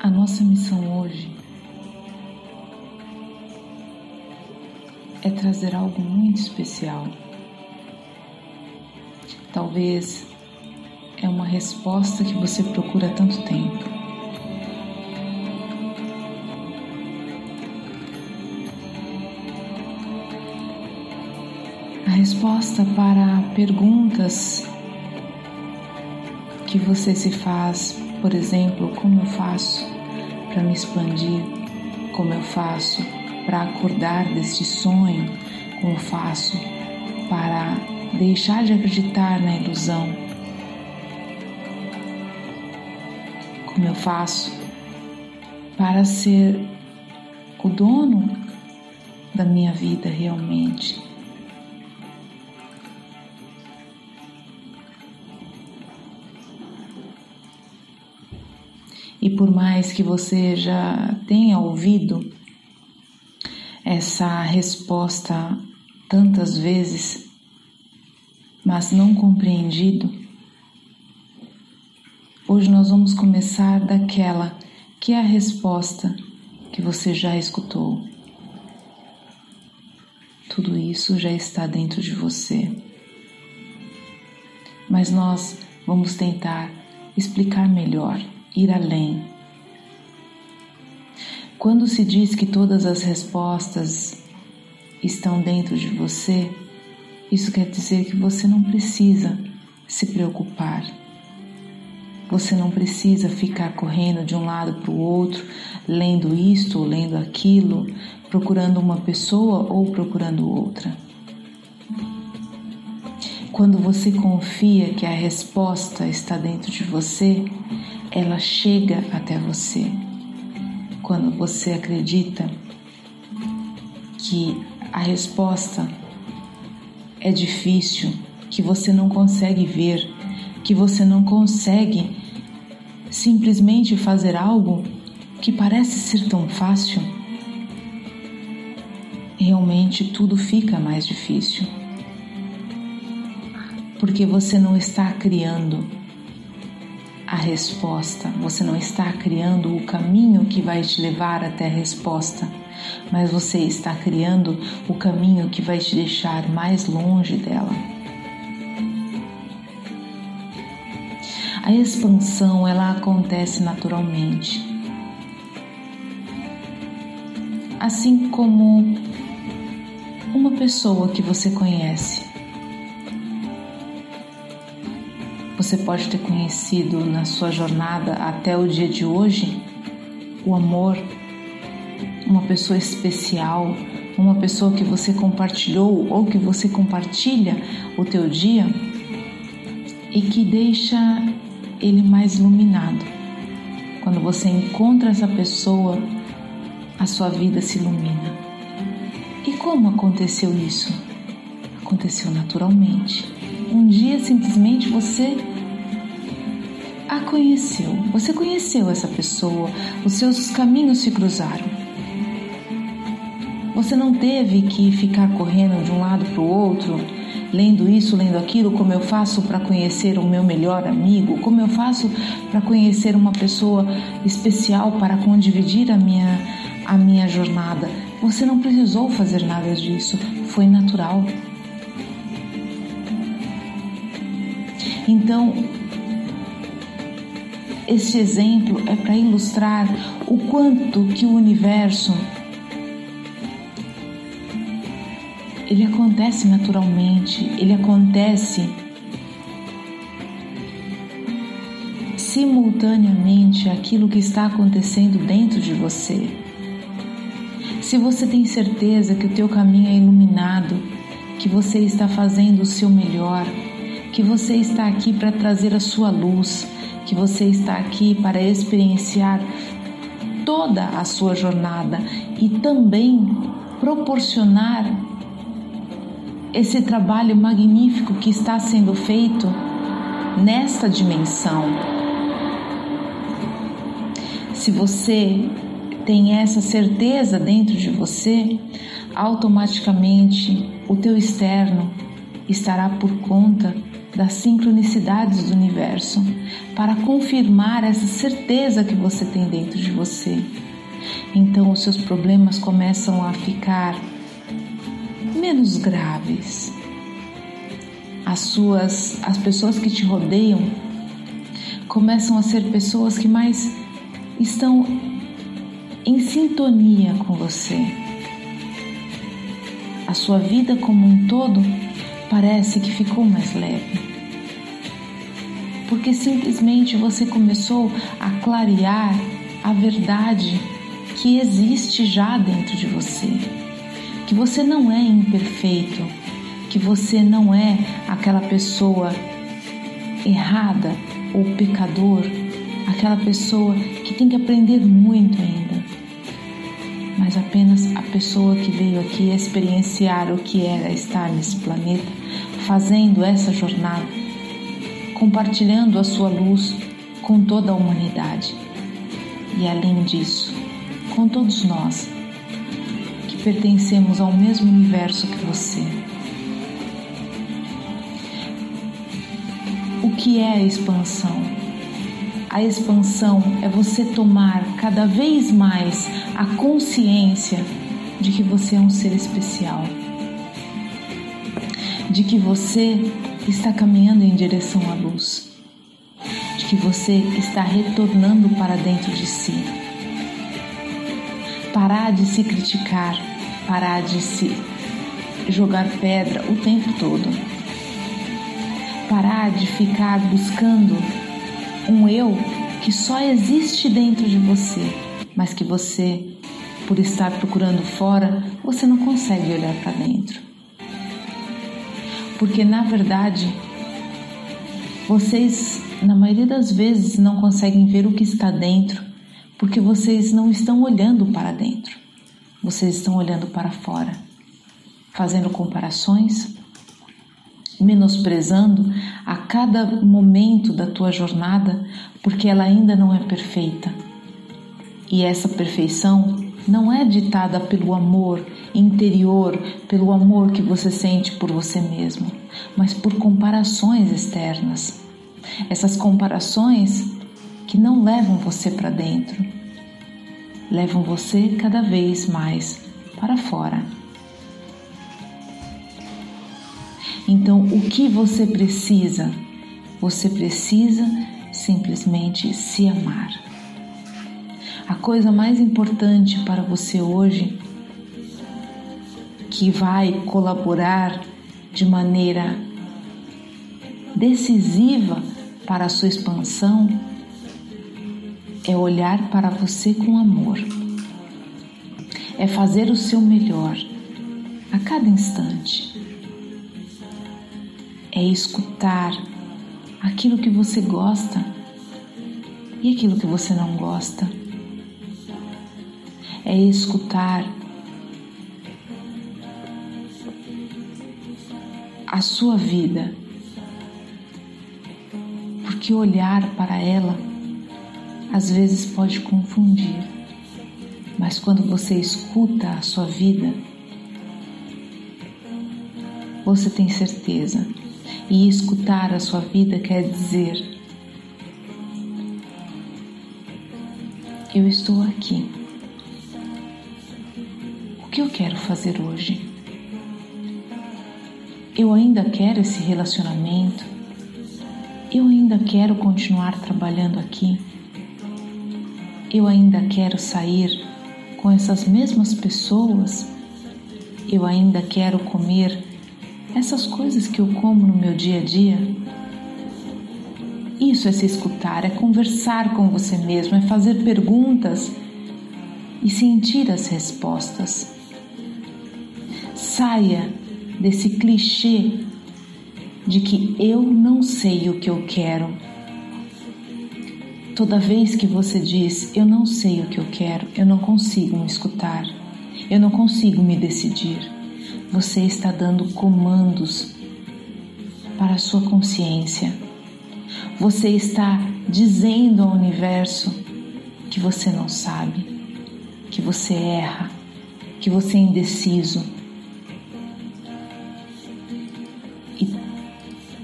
a nossa missão hoje é trazer algo muito especial. Talvez é uma resposta que você procura há tanto tempo. A resposta para perguntas que você se faz, por exemplo, como eu faço para me expandir, como eu faço para acordar deste sonho, como eu faço para deixar de acreditar na ilusão, como eu faço para ser o dono da minha vida realmente. E por mais que você já tenha ouvido essa resposta tantas vezes, mas não compreendido, hoje nós vamos começar daquela que é a resposta que você já escutou. Tudo isso já está dentro de você. Mas nós vamos tentar explicar melhor ir além. Quando se diz que todas as respostas estão dentro de você, isso quer dizer que você não precisa se preocupar. Você não precisa ficar correndo de um lado para o outro, lendo isto ou lendo aquilo, procurando uma pessoa ou procurando outra. Quando você confia que a resposta está dentro de você, ela chega até você. Quando você acredita que a resposta é difícil, que você não consegue ver, que você não consegue simplesmente fazer algo que parece ser tão fácil, realmente tudo fica mais difícil. Porque você não está criando a resposta, você não está criando o caminho que vai te levar até a resposta, mas você está criando o caminho que vai te deixar mais longe dela. A expansão ela acontece naturalmente. Assim como uma pessoa que você conhece você pode ter conhecido na sua jornada até o dia de hoje o amor, uma pessoa especial, uma pessoa que você compartilhou ou que você compartilha o teu dia e que deixa ele mais iluminado. Quando você encontra essa pessoa, a sua vida se ilumina. E como aconteceu isso? Aconteceu naturalmente. Um dia simplesmente você a conheceu, você conheceu essa pessoa, os seus caminhos se cruzaram. Você não teve que ficar correndo de um lado para o outro, lendo isso, lendo aquilo, como eu faço para conhecer o meu melhor amigo, como eu faço para conhecer uma pessoa especial para condividir a minha, a minha jornada. Você não precisou fazer nada disso, foi natural. Então, este exemplo é para ilustrar o quanto que o universo ele acontece naturalmente, ele acontece simultaneamente aquilo que está acontecendo dentro de você. Se você tem certeza que o teu caminho é iluminado, que você está fazendo o seu melhor, que você está aqui para trazer a sua luz, que você está aqui para experienciar toda a sua jornada e também proporcionar esse trabalho magnífico que está sendo feito nesta dimensão. Se você tem essa certeza dentro de você, automaticamente o teu externo estará por conta das sincronicidades do universo para confirmar essa certeza que você tem dentro de você. Então os seus problemas começam a ficar menos graves. As suas as pessoas que te rodeiam começam a ser pessoas que mais estão em sintonia com você. A sua vida como um todo parece que ficou mais leve. Porque simplesmente você começou a clarear a verdade que existe já dentro de você. Que você não é imperfeito, que você não é aquela pessoa errada ou pecador, aquela pessoa que tem que aprender muito ainda, mas apenas a pessoa que veio aqui experienciar o que era estar nesse planeta, fazendo essa jornada, compartilhando a sua luz com toda a humanidade. E além disso, com todos nós que pertencemos ao mesmo universo que você. O que é a expansão? A expansão é você tomar cada vez mais a consciência de que você é um ser especial, de que você está caminhando em direção à luz, de que você está retornando para dentro de si. Parar de se criticar, parar de se jogar pedra o tempo todo. Parar de ficar buscando um eu que só existe dentro de você, mas que você, por estar procurando fora, você não consegue olhar para dentro. Porque na verdade, vocês, na maioria das vezes, não conseguem ver o que está dentro, porque vocês não estão olhando para dentro, vocês estão olhando para fora, fazendo comparações menosprezando a cada momento da tua jornada, porque ela ainda não é perfeita. E essa perfeição não é ditada pelo amor interior, pelo amor que você sente por você mesmo, mas por comparações externas. Essas comparações que não levam você para dentro, levam você cada vez mais para fora. Então, o que você precisa? Você precisa simplesmente se amar. A coisa mais importante para você hoje, que vai colaborar de maneira decisiva para a sua expansão, é olhar para você com amor, é fazer o seu melhor a cada instante é escutar aquilo que você gosta e aquilo que você não gosta. É escutar a sua vida, porque olhar para ela às vezes pode confundir, mas quando você escuta a sua vida, você tem certeza e escutar a sua vida quer dizer: Eu estou aqui. O que eu quero fazer hoje? Eu ainda quero esse relacionamento? Eu ainda quero continuar trabalhando aqui? Eu ainda quero sair com essas mesmas pessoas? Eu ainda quero comer essas coisas que eu como no meu dia a dia. Isso é se escutar, é conversar com você mesmo, é fazer perguntas e sentir as respostas. Saia desse clichê de que eu não sei o que eu quero. Toda vez que você diz eu não sei o que eu quero, eu não consigo me escutar, eu não consigo me decidir você está dando comandos para a sua consciência. Você está dizendo ao universo que você não sabe, que você erra, que você é indeciso. E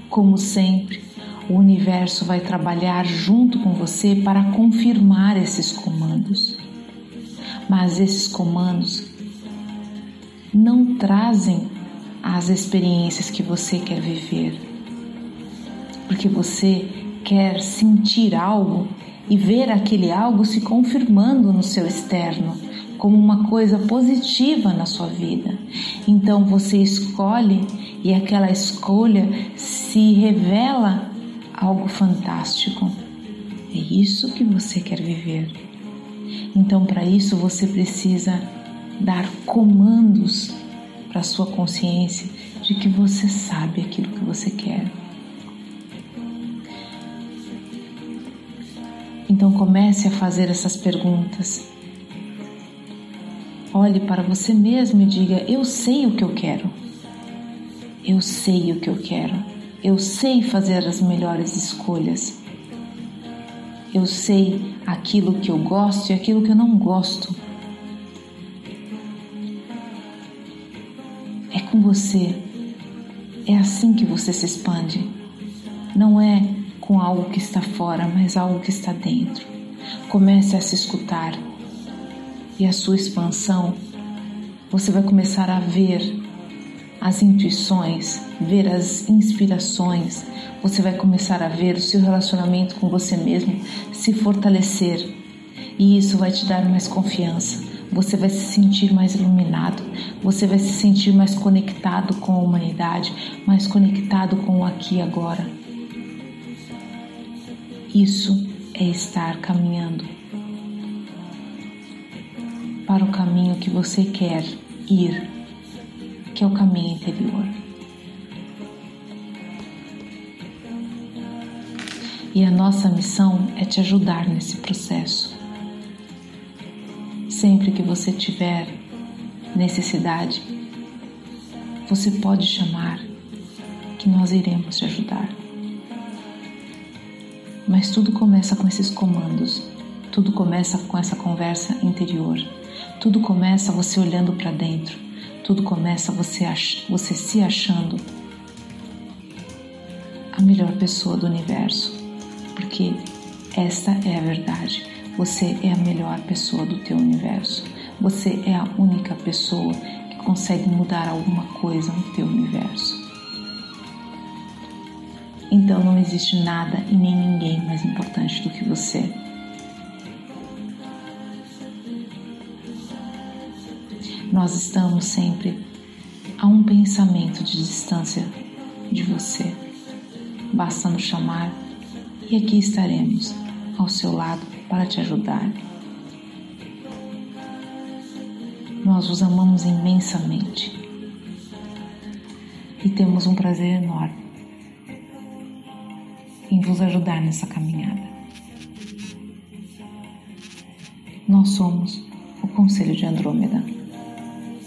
Como sempre, o universo vai trabalhar junto com você para confirmar esses comandos. Mas esses comandos não trazem as experiências que você quer viver, porque você quer sentir algo e ver aquele algo se confirmando no seu externo como uma coisa positiva na sua vida. Então você escolhe e aquela escolha se revela algo fantástico. É isso que você quer viver. Então, para isso, você precisa dar comandos para a sua consciência de que você sabe aquilo que você quer. Então, comece a fazer essas perguntas. Olhe para você mesmo e diga: Eu sei o que eu quero. Eu sei o que eu quero. Eu sei fazer as melhores escolhas. Eu sei aquilo que eu gosto e aquilo que eu não gosto. Você. É assim que você se expande. Não é com algo que está fora, mas algo que está dentro. Comece a se escutar. E a sua expansão, você vai começar a ver as intuições, ver as inspirações, você vai começar a ver o seu relacionamento com você mesmo se fortalecer e isso vai te dar mais confiança. Você vai se sentir mais iluminado, você vai se sentir mais conectado com a humanidade, mais conectado com o aqui e agora. Isso é estar caminhando para o caminho que você quer ir que é o caminho interior. E a nossa missão é te ajudar nesse processo. Sempre que você tiver necessidade, você pode chamar que nós iremos te ajudar. Mas tudo começa com esses comandos, tudo começa com essa conversa interior, tudo começa você olhando para dentro, tudo começa você, você se achando a melhor pessoa do universo, porque esta é a verdade. Você é a melhor pessoa do teu universo. Você é a única pessoa que consegue mudar alguma coisa no teu universo. Então não existe nada e nem ninguém mais importante do que você. nós estamos sempre a um pensamento de distância de você. Basta nos chamar e aqui estaremos ao seu lado para te ajudar. Nós os amamos imensamente e temos um prazer enorme em vos ajudar nessa caminhada. Nós somos o Conselho de Andrômeda.